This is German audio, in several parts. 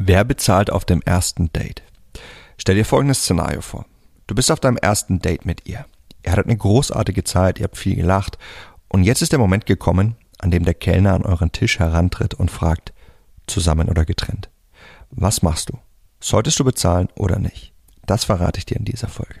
Wer bezahlt auf dem ersten Date? Stell dir folgendes Szenario vor. Du bist auf deinem ersten Date mit ihr. Ihr hattet eine großartige Zeit, ihr habt viel gelacht und jetzt ist der Moment gekommen, an dem der Kellner an euren Tisch herantritt und fragt, zusammen oder getrennt. Was machst du? Solltest du bezahlen oder nicht? Das verrate ich dir in dieser Folge.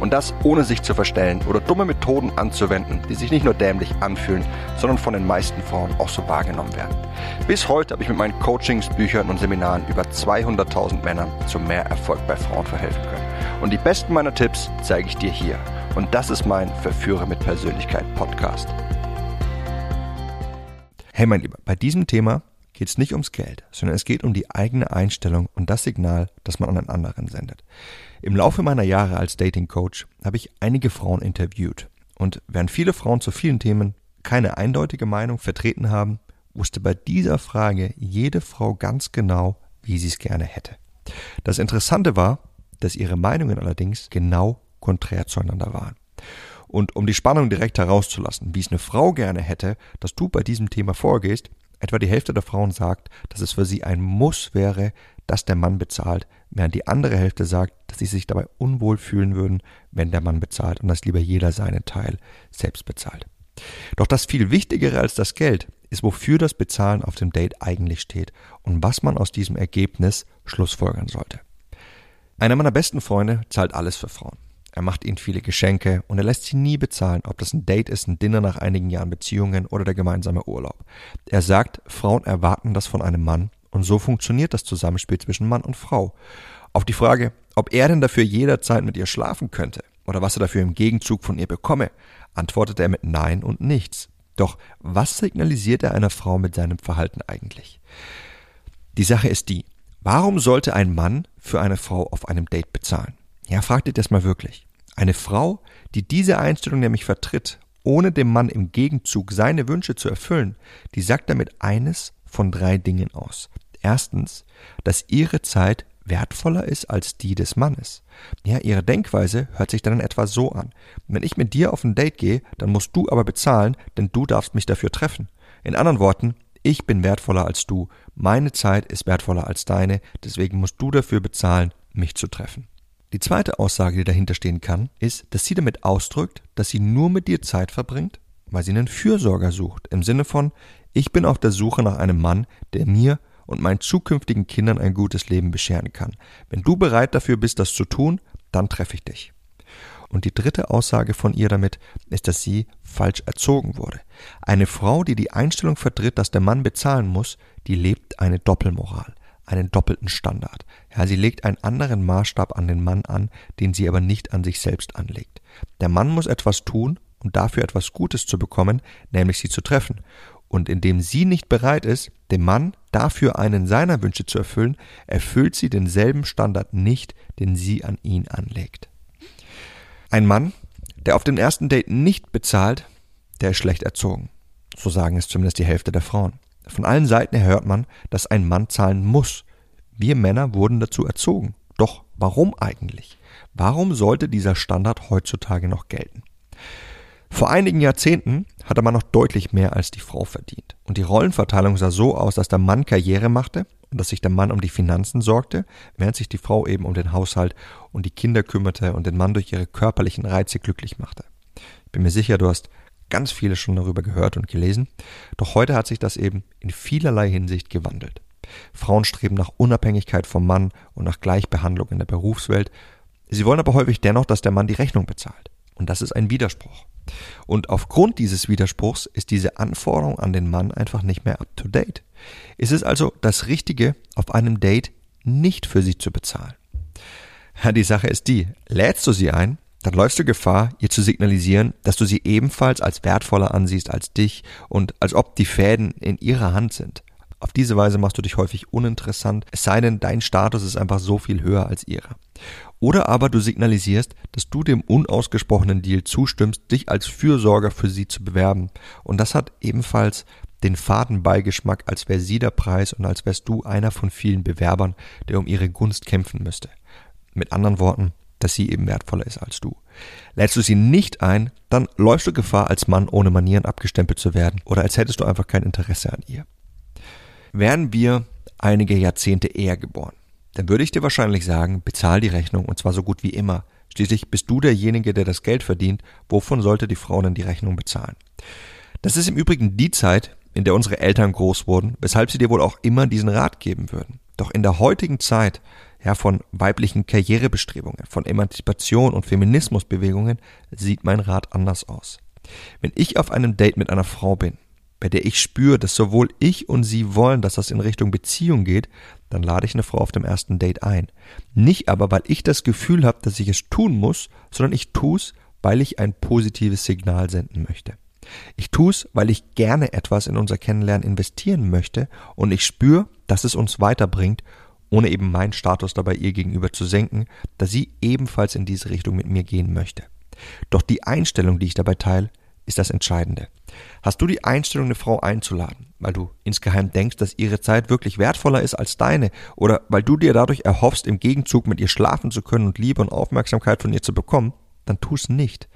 Und das ohne sich zu verstellen oder dumme Methoden anzuwenden, die sich nicht nur dämlich anfühlen, sondern von den meisten Frauen auch so wahrgenommen werden. Bis heute habe ich mit meinen Coachings, Büchern und Seminaren über 200.000 Männern zu mehr Erfolg bei Frauen verhelfen können. Und die besten meiner Tipps zeige ich dir hier. Und das ist mein Verführer mit Persönlichkeit Podcast. Hey mein Lieber, bei diesem Thema geht es nicht ums Geld, sondern es geht um die eigene Einstellung und das Signal, das man an einen anderen sendet. Im Laufe meiner Jahre als Dating Coach habe ich einige Frauen interviewt und während viele Frauen zu vielen Themen keine eindeutige Meinung vertreten haben, wusste bei dieser Frage jede Frau ganz genau, wie sie es gerne hätte. Das Interessante war, dass ihre Meinungen allerdings genau konträr zueinander waren. Und um die Spannung direkt herauszulassen, wie es eine Frau gerne hätte, dass du bei diesem Thema vorgehst, etwa die Hälfte der Frauen sagt, dass es für sie ein Muss wäre, dass der Mann bezahlt, während die andere Hälfte sagt, dass sie sich dabei unwohl fühlen würden, wenn der Mann bezahlt und dass lieber jeder seinen Teil selbst bezahlt. Doch das viel Wichtigere als das Geld ist, wofür das Bezahlen auf dem Date eigentlich steht und was man aus diesem Ergebnis schlussfolgern sollte. Einer meiner besten Freunde zahlt alles für Frauen. Er macht ihnen viele Geschenke und er lässt sie nie bezahlen, ob das ein Date ist, ein Dinner nach einigen Jahren Beziehungen oder der gemeinsame Urlaub. Er sagt, Frauen erwarten das von einem Mann und so funktioniert das Zusammenspiel zwischen Mann und Frau. Auf die Frage, ob er denn dafür jederzeit mit ihr schlafen könnte oder was er dafür im Gegenzug von ihr bekomme, antwortet er mit Nein und nichts. Doch was signalisiert er einer Frau mit seinem Verhalten eigentlich? Die Sache ist die, warum sollte ein Mann für eine Frau auf einem Date bezahlen? Ja, fragt ihr das mal wirklich. Eine Frau, die diese Einstellung nämlich vertritt, ohne dem Mann im Gegenzug seine Wünsche zu erfüllen, die sagt damit eines von drei Dingen aus. Erstens, dass ihre Zeit wertvoller ist als die des Mannes. Ja, ihre Denkweise hört sich dann in etwa so an. Wenn ich mit dir auf ein Date gehe, dann musst du aber bezahlen, denn du darfst mich dafür treffen. In anderen Worten, ich bin wertvoller als du, meine Zeit ist wertvoller als deine, deswegen musst du dafür bezahlen, mich zu treffen. Die zweite Aussage, die dahinter stehen kann, ist, dass sie damit ausdrückt, dass sie nur mit dir Zeit verbringt, weil sie einen Fürsorger sucht, im Sinne von, ich bin auf der Suche nach einem Mann, der mir und meinen zukünftigen Kindern ein gutes Leben bescheren kann. Wenn du bereit dafür bist, das zu tun, dann treffe ich dich. Und die dritte Aussage von ihr damit ist, dass sie falsch erzogen wurde. Eine Frau, die die Einstellung vertritt, dass der Mann bezahlen muss, die lebt eine Doppelmoral, einen doppelten Standard. Ja, sie legt einen anderen Maßstab an den Mann an, den sie aber nicht an sich selbst anlegt. Der Mann muss etwas tun, um dafür etwas Gutes zu bekommen, nämlich sie zu treffen. Und indem sie nicht bereit ist, dem Mann dafür einen seiner Wünsche zu erfüllen, erfüllt sie denselben Standard nicht, den sie an ihn anlegt. Ein Mann, der auf dem ersten Date nicht bezahlt, der ist schlecht erzogen. So sagen es zumindest die Hälfte der Frauen. Von allen Seiten her hört man, dass ein Mann zahlen muss. Wir Männer wurden dazu erzogen. Doch warum eigentlich? Warum sollte dieser Standard heutzutage noch gelten? Vor einigen Jahrzehnten hatte man noch deutlich mehr als die Frau verdient. Und die Rollenverteilung sah so aus, dass der Mann Karriere machte und dass sich der Mann um die Finanzen sorgte, während sich die Frau eben um den Haushalt und die Kinder kümmerte und den Mann durch ihre körperlichen Reize glücklich machte. Ich bin mir sicher, du hast ganz viele schon darüber gehört und gelesen, doch heute hat sich das eben in vielerlei Hinsicht gewandelt. Frauen streben nach Unabhängigkeit vom Mann und nach Gleichbehandlung in der Berufswelt. Sie wollen aber häufig dennoch, dass der Mann die Rechnung bezahlt. Und das ist ein Widerspruch. Und aufgrund dieses Widerspruchs ist diese Anforderung an den Mann einfach nicht mehr up to date. Es ist also das Richtige, auf einem Date nicht für sie zu bezahlen. Ja, die Sache ist die, lädst du sie ein, dann läufst du Gefahr, ihr zu signalisieren, dass du sie ebenfalls als wertvoller ansiehst als dich und als ob die Fäden in ihrer Hand sind. Auf diese Weise machst du dich häufig uninteressant, es sei denn, dein Status ist einfach so viel höher als ihrer. Oder aber du signalisierst, dass du dem unausgesprochenen Deal zustimmst, dich als Fürsorger für sie zu bewerben. Und das hat ebenfalls den faden Beigeschmack, als wäre sie der Preis und als wärst du einer von vielen Bewerbern, der um ihre Gunst kämpfen müsste. Mit anderen Worten, dass sie eben wertvoller ist als du. Lädst du sie nicht ein, dann läufst du Gefahr, als Mann ohne Manieren abgestempelt zu werden oder als hättest du einfach kein Interesse an ihr. Wären wir einige Jahrzehnte eher geboren, dann würde ich dir wahrscheinlich sagen, bezahl die Rechnung und zwar so gut wie immer. Schließlich bist du derjenige, der das Geld verdient. Wovon sollte die Frau denn die Rechnung bezahlen? Das ist im Übrigen die Zeit, in der unsere Eltern groß wurden, weshalb sie dir wohl auch immer diesen Rat geben würden. Doch in der heutigen Zeit, ja, von weiblichen Karrierebestrebungen, von Emanzipation und Feminismusbewegungen, sieht mein Rat anders aus. Wenn ich auf einem Date mit einer Frau bin, bei der ich spüre, dass sowohl ich und sie wollen, dass das in Richtung Beziehung geht, dann lade ich eine Frau auf dem ersten Date ein. Nicht aber, weil ich das Gefühl habe, dass ich es tun muss, sondern ich tue es, weil ich ein positives Signal senden möchte. Ich tue es, weil ich gerne etwas in unser Kennenlernen investieren möchte und ich spüre, dass es uns weiterbringt, ohne eben meinen Status dabei ihr gegenüber zu senken, da sie ebenfalls in diese Richtung mit mir gehen möchte. Doch die Einstellung, die ich dabei teile, ist das Entscheidende. Hast du die Einstellung, eine Frau einzuladen, weil du insgeheim denkst, dass ihre Zeit wirklich wertvoller ist als deine oder weil du dir dadurch erhoffst, im Gegenzug mit ihr schlafen zu können und Liebe und Aufmerksamkeit von ihr zu bekommen, dann tu es nicht.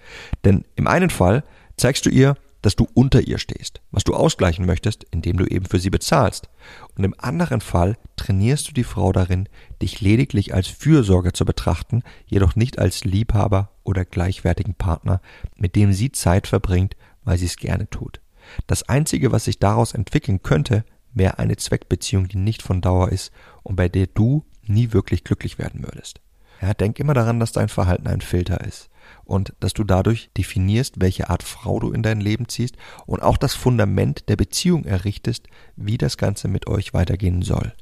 Denn im einen Fall zeigst du ihr, dass du unter ihr stehst, was du ausgleichen möchtest, indem du eben für sie bezahlst. Und im anderen Fall trainierst du die Frau darin, dich lediglich als Fürsorger zu betrachten, jedoch nicht als Liebhaber oder gleichwertigen Partner, mit dem sie Zeit verbringt, weil sie es gerne tut. Das Einzige, was sich daraus entwickeln könnte, wäre eine Zweckbeziehung, die nicht von Dauer ist und bei der du nie wirklich glücklich werden würdest. Ja, denk immer daran, dass dein Verhalten ein Filter ist und dass du dadurch definierst, welche Art Frau du in dein Leben ziehst und auch das Fundament der Beziehung errichtest, wie das Ganze mit euch weitergehen soll.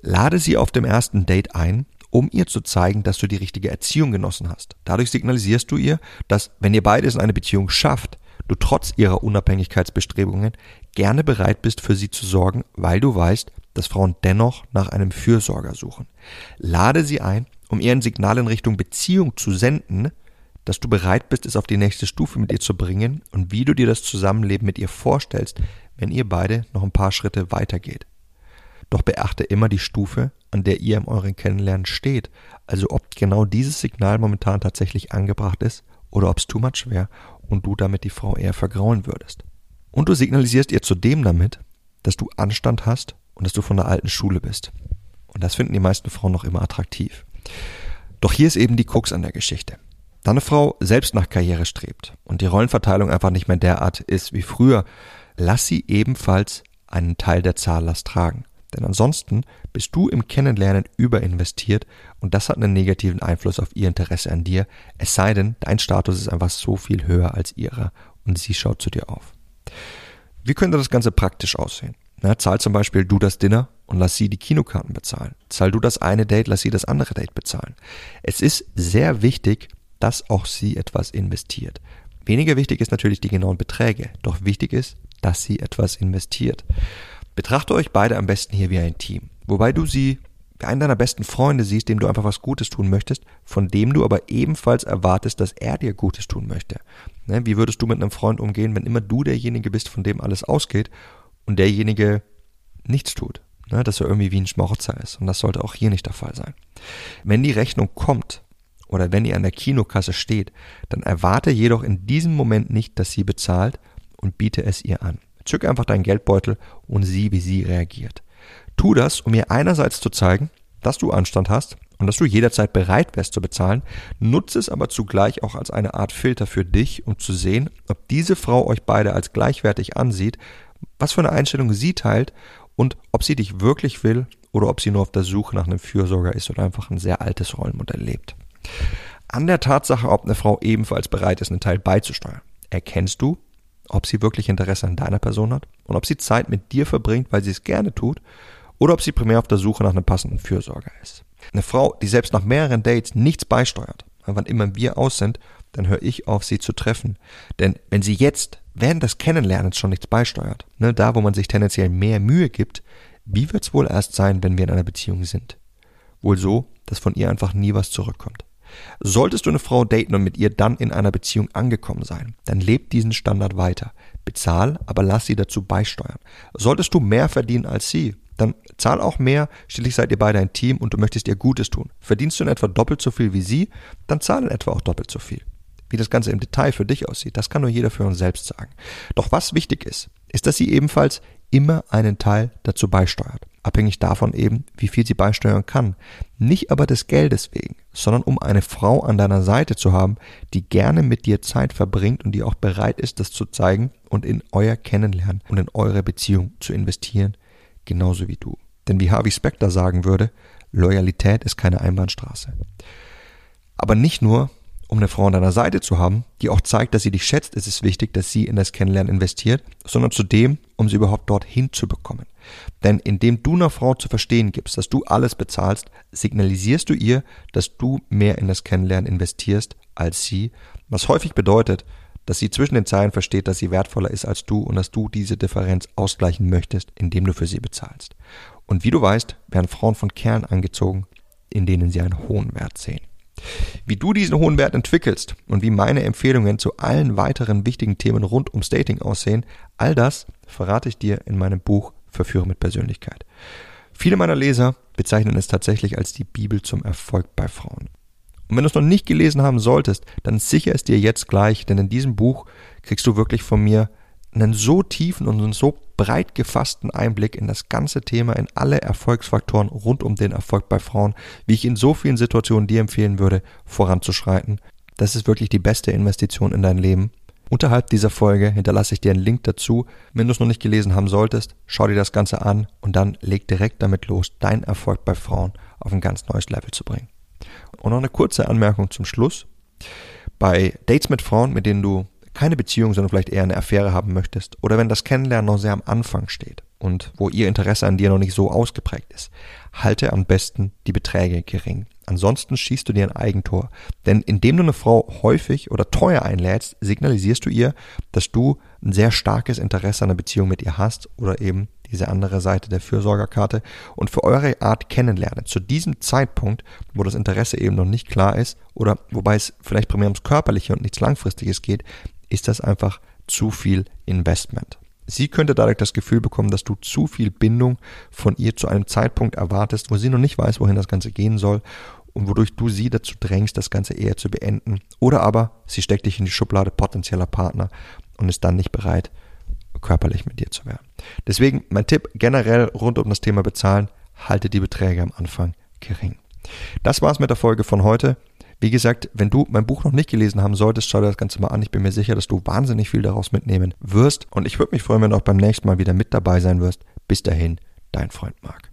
Lade sie auf dem ersten Date ein, um ihr zu zeigen, dass du die richtige Erziehung genossen hast. Dadurch signalisierst du ihr, dass, wenn ihr beides in eine Beziehung schafft, du trotz ihrer Unabhängigkeitsbestrebungen gerne bereit bist, für sie zu sorgen, weil du weißt, dass Frauen dennoch nach einem Fürsorger suchen. Lade sie ein, um ihr ein Signal in Richtung Beziehung zu senden, dass du bereit bist, es auf die nächste Stufe mit ihr zu bringen und wie du dir das Zusammenleben mit ihr vorstellst, wenn ihr beide noch ein paar Schritte weitergeht. Doch beachte immer die Stufe, an der ihr in euren Kennenlernen steht, also ob genau dieses Signal momentan tatsächlich angebracht ist oder ob es too much wäre und du damit die Frau eher vergrauen würdest. Und du signalisierst ihr zudem damit, dass du Anstand hast und dass du von der alten Schule bist. Und das finden die meisten Frauen noch immer attraktiv. Doch hier ist eben die Krux an der Geschichte. Da eine Frau selbst nach Karriere strebt und die Rollenverteilung einfach nicht mehr derart ist wie früher, lass sie ebenfalls einen Teil der Zahllast tragen. Denn ansonsten bist du im Kennenlernen überinvestiert und das hat einen negativen Einfluss auf ihr Interesse an dir, es sei denn, dein Status ist einfach so viel höher als ihrer und sie schaut zu dir auf. Wie könnte das Ganze praktisch aussehen? Na, zahl zum Beispiel du das Dinner und lass sie die Kinokarten bezahlen. Zahl du das eine Date, lass sie das andere Date bezahlen. Es ist sehr wichtig, dass auch sie etwas investiert. Weniger wichtig ist natürlich die genauen Beträge, doch wichtig ist, dass sie etwas investiert. Betrachte euch beide am besten hier wie ein Team, wobei du sie einen deiner besten Freunde siehst, dem du einfach was Gutes tun möchtest, von dem du aber ebenfalls erwartest, dass er dir Gutes tun möchte. Ne, wie würdest du mit einem Freund umgehen, wenn immer du derjenige bist, von dem alles ausgeht und derjenige nichts tut? Ne, dass er irgendwie wie ein Schmarotzer ist. Und das sollte auch hier nicht der Fall sein. Wenn die Rechnung kommt, oder wenn ihr an der Kinokasse steht, dann erwarte jedoch in diesem Moment nicht, dass sie bezahlt und biete es ihr an. Zück einfach deinen Geldbeutel und sieh, wie sie reagiert. Tu das, um ihr einerseits zu zeigen, dass du Anstand hast und dass du jederzeit bereit wärst zu bezahlen, nutze es aber zugleich auch als eine Art Filter für dich, um zu sehen, ob diese Frau euch beide als gleichwertig ansieht, was für eine Einstellung sie teilt und ob sie dich wirklich will oder ob sie nur auf der Suche nach einem Fürsorger ist oder einfach ein sehr altes Rollenmodell lebt. An der Tatsache, ob eine Frau ebenfalls bereit ist, einen Teil beizusteuern, erkennst du, ob sie wirklich Interesse an deiner Person hat und ob sie Zeit mit dir verbringt, weil sie es gerne tut, oder ob sie primär auf der Suche nach einem passenden Fürsorger ist. Eine Frau, die selbst nach mehreren Dates nichts beisteuert, wann immer wir aus sind, dann höre ich auf, sie zu treffen. Denn wenn sie jetzt während des Kennenlernens schon nichts beisteuert, ne, da wo man sich tendenziell mehr Mühe gibt, wie wird's wohl erst sein, wenn wir in einer Beziehung sind? Wohl so, dass von ihr einfach nie was zurückkommt. Solltest du eine Frau daten und mit ihr dann in einer Beziehung angekommen sein, dann lebt diesen Standard weiter. Bezahl, aber lass sie dazu beisteuern. Solltest du mehr verdienen als sie, dann zahl auch mehr, schließlich seid ihr beide ein Team und du möchtest ihr Gutes tun. Verdienst du in etwa doppelt so viel wie sie, dann zahl in etwa auch doppelt so viel. Wie das Ganze im Detail für dich aussieht, das kann nur jeder für uns selbst sagen. Doch was wichtig ist, ist, dass sie ebenfalls immer einen Teil dazu beisteuert. Abhängig davon eben, wie viel sie beisteuern kann. Nicht aber des Geldes wegen, sondern um eine Frau an deiner Seite zu haben, die gerne mit dir Zeit verbringt und die auch bereit ist, das zu zeigen und in euer Kennenlernen und in eure Beziehung zu investieren, genauso wie du. Denn wie Harvey Specter sagen würde, Loyalität ist keine Einbahnstraße. Aber nicht nur, um eine Frau an deiner Seite zu haben, die auch zeigt, dass sie dich schätzt, ist es wichtig, dass sie in das Kennenlernen investiert, sondern zudem, um sie überhaupt dorthin zu bekommen. Denn indem du einer Frau zu verstehen gibst, dass du alles bezahlst, signalisierst du ihr, dass du mehr in das Kennenlernen investierst als sie, was häufig bedeutet, dass sie zwischen den Zeilen versteht, dass sie wertvoller ist als du und dass du diese Differenz ausgleichen möchtest, indem du für sie bezahlst. Und wie du weißt, werden Frauen von Kerlen angezogen, in denen sie einen hohen Wert sehen. Wie du diesen hohen Wert entwickelst und wie meine Empfehlungen zu allen weiteren wichtigen Themen rund ums Dating aussehen, all das verrate ich dir in meinem Buch Verführer mit Persönlichkeit. Viele meiner Leser bezeichnen es tatsächlich als die Bibel zum Erfolg bei Frauen. Und wenn du es noch nicht gelesen haben solltest, dann sicher es dir jetzt gleich, denn in diesem Buch kriegst du wirklich von mir einen so tiefen und so breit gefassten Einblick in das ganze Thema, in alle Erfolgsfaktoren rund um den Erfolg bei Frauen, wie ich in so vielen Situationen dir empfehlen würde, voranzuschreiten. Das ist wirklich die beste Investition in dein Leben. Unterhalb dieser Folge hinterlasse ich dir einen Link dazu. Wenn du es noch nicht gelesen haben solltest, schau dir das Ganze an und dann leg direkt damit los, deinen Erfolg bei Frauen auf ein ganz neues Level zu bringen. Und noch eine kurze Anmerkung zum Schluss. Bei Dates mit Frauen, mit denen du keine Beziehung, sondern vielleicht eher eine Affäre haben möchtest, oder wenn das Kennenlernen noch sehr am Anfang steht und wo ihr Interesse an dir noch nicht so ausgeprägt ist, halte am besten die Beträge gering. Ansonsten schießt du dir ein Eigentor. Denn indem du eine Frau häufig oder teuer einlädst, signalisierst du ihr, dass du ein sehr starkes Interesse an einer Beziehung mit ihr hast oder eben diese andere Seite der Fürsorgerkarte und für eure Art kennenlernen. Zu diesem Zeitpunkt, wo das Interesse eben noch nicht klar ist oder wobei es vielleicht primär ums Körperliche und nichts Langfristiges geht, ist das einfach zu viel Investment. Sie könnte dadurch das Gefühl bekommen, dass du zu viel Bindung von ihr zu einem Zeitpunkt erwartest, wo sie noch nicht weiß, wohin das Ganze gehen soll und wodurch du sie dazu drängst, das Ganze eher zu beenden. Oder aber sie steckt dich in die Schublade potenzieller Partner und ist dann nicht bereit, körperlich mit dir zu werden. Deswegen mein Tipp generell rund um das Thema Bezahlen, halte die Beträge am Anfang gering. Das war's mit der Folge von heute. Wie gesagt, wenn du mein Buch noch nicht gelesen haben solltest, schau dir das Ganze mal an. Ich bin mir sicher, dass du wahnsinnig viel daraus mitnehmen wirst. Und ich würde mich freuen, wenn du auch beim nächsten Mal wieder mit dabei sein wirst. Bis dahin, dein Freund Marc.